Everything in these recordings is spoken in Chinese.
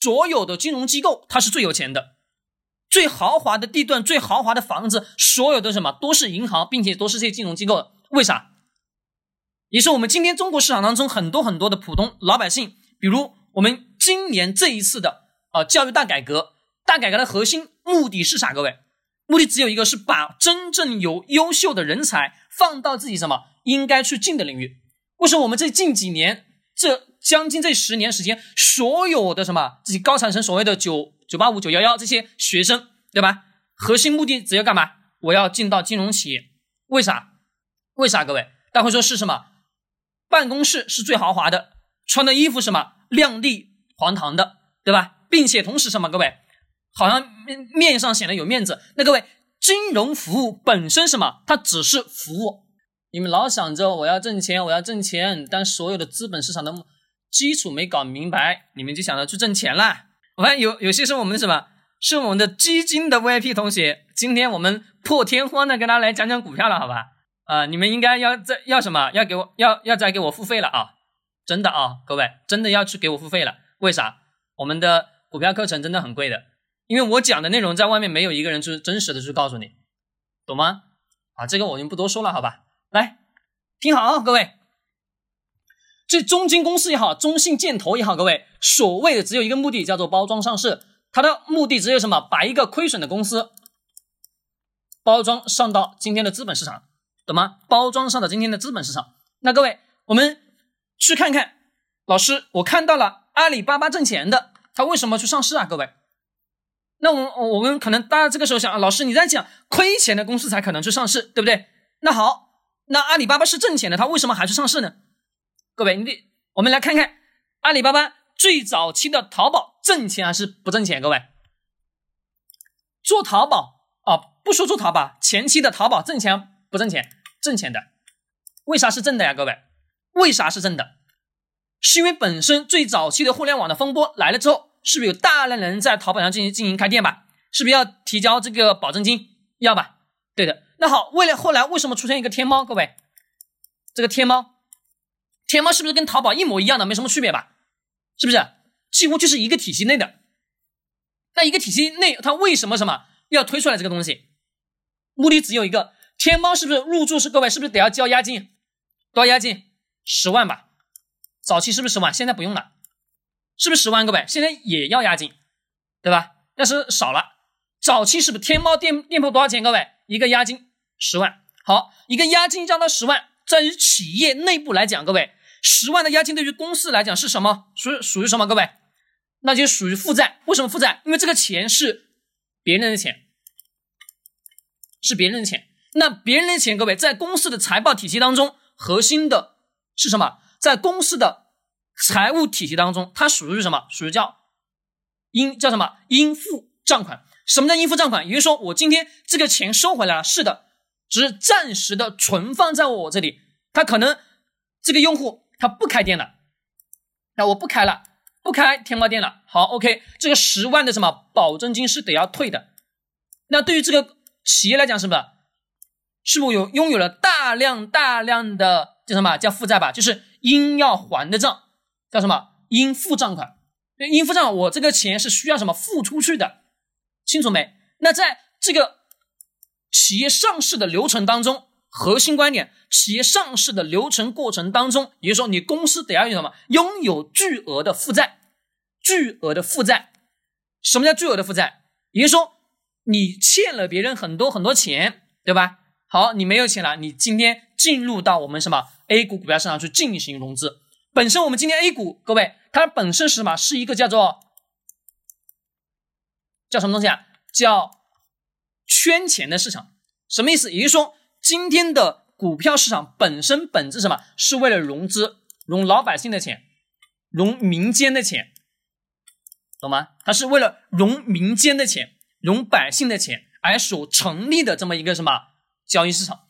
所有的金融机构它是最有钱的，最豪华的地段、最豪华的房子，所有的什么都是银行，并且都是这些金融机构的。为啥？也是我们今天中国市场当中很多很多的普通老百姓，比如我们今年这一次的啊教育大改革，大改革的核心目的是啥？各位，目的只有一个，是把真正有优秀的人才放到自己什么应该去进的领域。为什么我们这近几年这将近这十年时间，所有的什么自己高材生，所谓的九九八五、九幺幺这些学生，对吧？核心目的只要干嘛？我要进到金融企业。为啥？为啥？各位，大家会说是什么？办公室是最豪华的，穿的衣服什么亮丽堂堂的，对吧？并且同时什么，各位好像面面上显得有面子。那各位，金融服务本身什么？它只是服务。你们老想着我要挣钱，我要挣钱，但所有的资本市场的基础没搞明白，你们就想着去挣钱啦。我看有有些是我们什么，是我们的基金的 VIP 同学。今天我们破天荒的跟大家来讲讲股票了，好吧？啊，你们应该要再要什么？要给我要要再给我付费了啊！真的啊，各位真的要去给我付费了。为啥？我们的股票课程真的很贵的，因为我讲的内容在外面没有一个人去真实的去告诉你，懂吗？啊，这个我就不多说了，好吧？来听好啊，各位，这中金公司也好，中信建投也好，各位所谓的只有一个目的，叫做包装上市。它的目的只有什么？把一个亏损的公司包装上到今天的资本市场。懂吗？包装上的今天的资本市场，那各位，我们去看看。老师，我看到了阿里巴巴挣钱的，他为什么去上市啊？各位，那我我们可能大家这个时候想啊，老师你在讲亏钱的公司才可能去上市，对不对？那好，那阿里巴巴是挣钱的，他为什么还去上市呢？各位，你得我们来看看阿里巴巴最早期的淘宝挣钱还是不挣钱？各位，做淘宝啊，不说做淘宝，前期的淘宝挣钱不挣钱？挣钱的，为啥是挣的呀？各位，为啥是挣的？是因为本身最早期的互联网的风波来了之后，是不是有大量人在淘宝上进行进行开店吧？是不是要提交这个保证金？要吧？对的。那好，为了后来为什么出现一个天猫？各位，这个天猫，天猫是不是跟淘宝一模一样的，没什么区别吧？是不是？几乎就是一个体系内的。那一个体系内，它为什么什么要推出来这个东西？目的只有一个。天猫是不是入驻是各位是不是得要交押金？多少押金？十万吧。早期是不是十万？现在不用了，是不是十万？各位现在也要押金，对吧？但是少了。早期是不是天猫店店铺多少钱？各位一个押金十万。好，一个押金交到十万，在于企业内部来讲，各位十万的押金对于公司来讲是什么？属属于什么？各位，那就属于负债。为什么负债？因为这个钱是别人的钱，是别人的钱。那别人的钱，各位在公司的财报体系当中，核心的是什么？在公司的财务体系当中，它属于什么？属于叫应叫什么？应付账款。什么叫应付账款？也就是说，我今天这个钱收回来了，是的，只是暂时的存放在我这里。他可能这个用户他不开店了，那我不开了，不开天猫店了。好，OK，这个十万的什么保证金是得要退的。那对于这个企业来讲，什么是？不是有拥有了大量大量的叫什么叫负债吧？就是应要还的账，叫什么应付账款？应付账，我这个钱是需要什么付出去的？清楚没？那在这个企业上市的流程当中，核心观点，企业上市的流程过程当中，也就是说，你公司得要有什么？拥有巨额的负债，巨额的负债。什么叫巨额的负债？也就是说，你欠了别人很多很多钱，对吧？好，你没有钱了，你今天进入到我们什么 A 股股票市场去进行融资。本身我们今天 A 股，各位，它本身是什么？是一个叫做叫什么东西啊？叫圈钱的市场。什么意思？也就是说，今天的股票市场本身本质什么？是为了融资，融老百姓的钱，融民间的钱，懂吗？它是为了融民间的钱，融百姓的钱而所成立的这么一个什么？交易市场，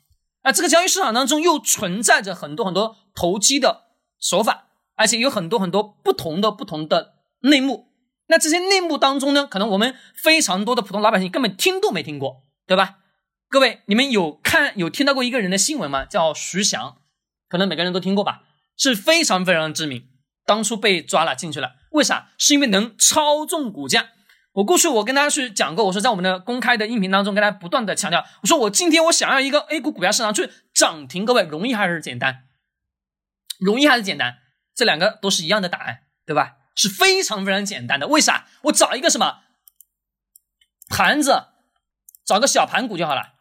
那这个交易市场当中又存在着很多很多投机的手法，而且有很多很多不同的不同的内幕。那这些内幕当中呢，可能我们非常多的普通老百姓根本听都没听过，对吧？各位，你们有看有听到过一个人的新闻吗？叫徐翔，可能每个人都听过吧，是非常非常知名。当初被抓了进去了，为啥？是因为能操纵股价。我过去我跟大家去讲过，我说在我们的公开的音频当中，跟大家不断的强调，我说我今天我想要一个 A 股股票市场去涨停，各位容易还是简单？容易还是简单？这两个都是一样的答案，对吧？是非常非常简单的。为啥？我找一个什么盘子，找个小盘股就好了。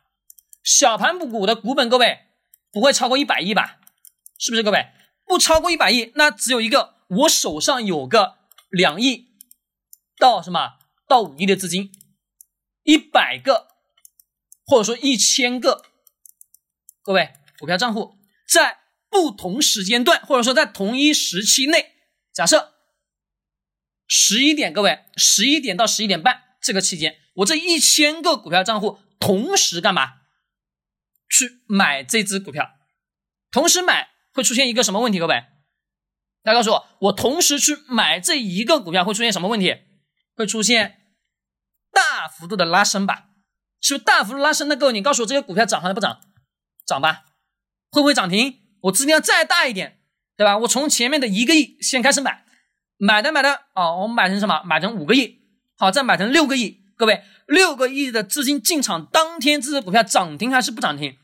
小盘股的股本，各位不会超过一百亿吧？是不是？各位不超过一百亿，那只有一个，我手上有个两亿到什么？到五亿的资金，一百个或者说一千个，各位股票账户在不同时间段或者说在同一时期内，假设十一点，各位十一点到十一点半这个期间，我这一千个股票账户同时干嘛？去买这只股票，同时买会出现一个什么问题？各位，大家告诉我，我同时去买这一个股票会出现什么问题？会出现大幅度的拉升吧？是不是大幅度拉升？那各位，你告诉我，这些股票涨还是不涨？涨吧？会不会涨停？我资金要再大一点，对吧？我从前面的一个亿先开始买，买的买的哦，我买成什么？买成五个亿，好，再买成六个亿。各位，六个亿的资金进场当天，这只股票涨停还是不涨停？